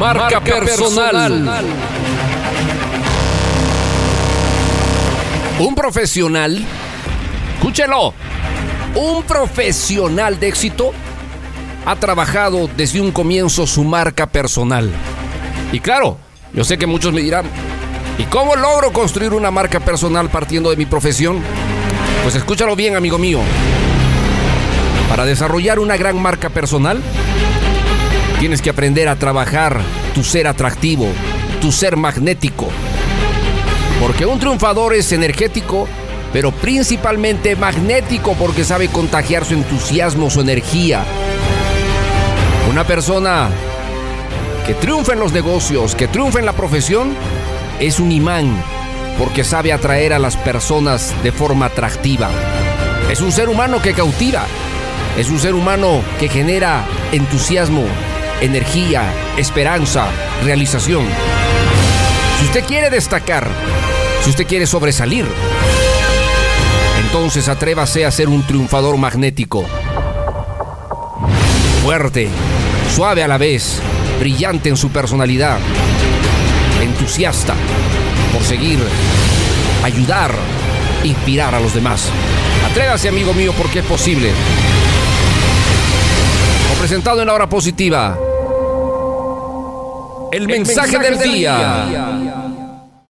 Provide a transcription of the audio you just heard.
marca, personal. Un profesional, escúchelo, un profesional de éxito ha trabajado desde un comienzo su marca personal. Y claro, yo sé que muchos me dirán, ¿y cómo logro construir una marca personal partiendo de mi profesión? Pues escúchalo bien, amigo mío. Para desarrollar una gran marca personal, tienes que aprender a trabajar tu ser atractivo, tu ser magnético. Porque un triunfador es energético, pero principalmente magnético porque sabe contagiar su entusiasmo, su energía. Una persona que triunfa en los negocios, que triunfa en la profesión, es un imán porque sabe atraer a las personas de forma atractiva. Es un ser humano que cautiva. Es un ser humano que genera entusiasmo, energía, esperanza, realización. Si usted quiere destacar, si usted quiere sobresalir, entonces atrévase a ser un triunfador magnético. Fuerte, suave a la vez, brillante en su personalidad, entusiasta por seguir, ayudar, inspirar a los demás. Atrévase, amigo mío, porque es posible. Presentado en la hora positiva. El, mensaje, del, día.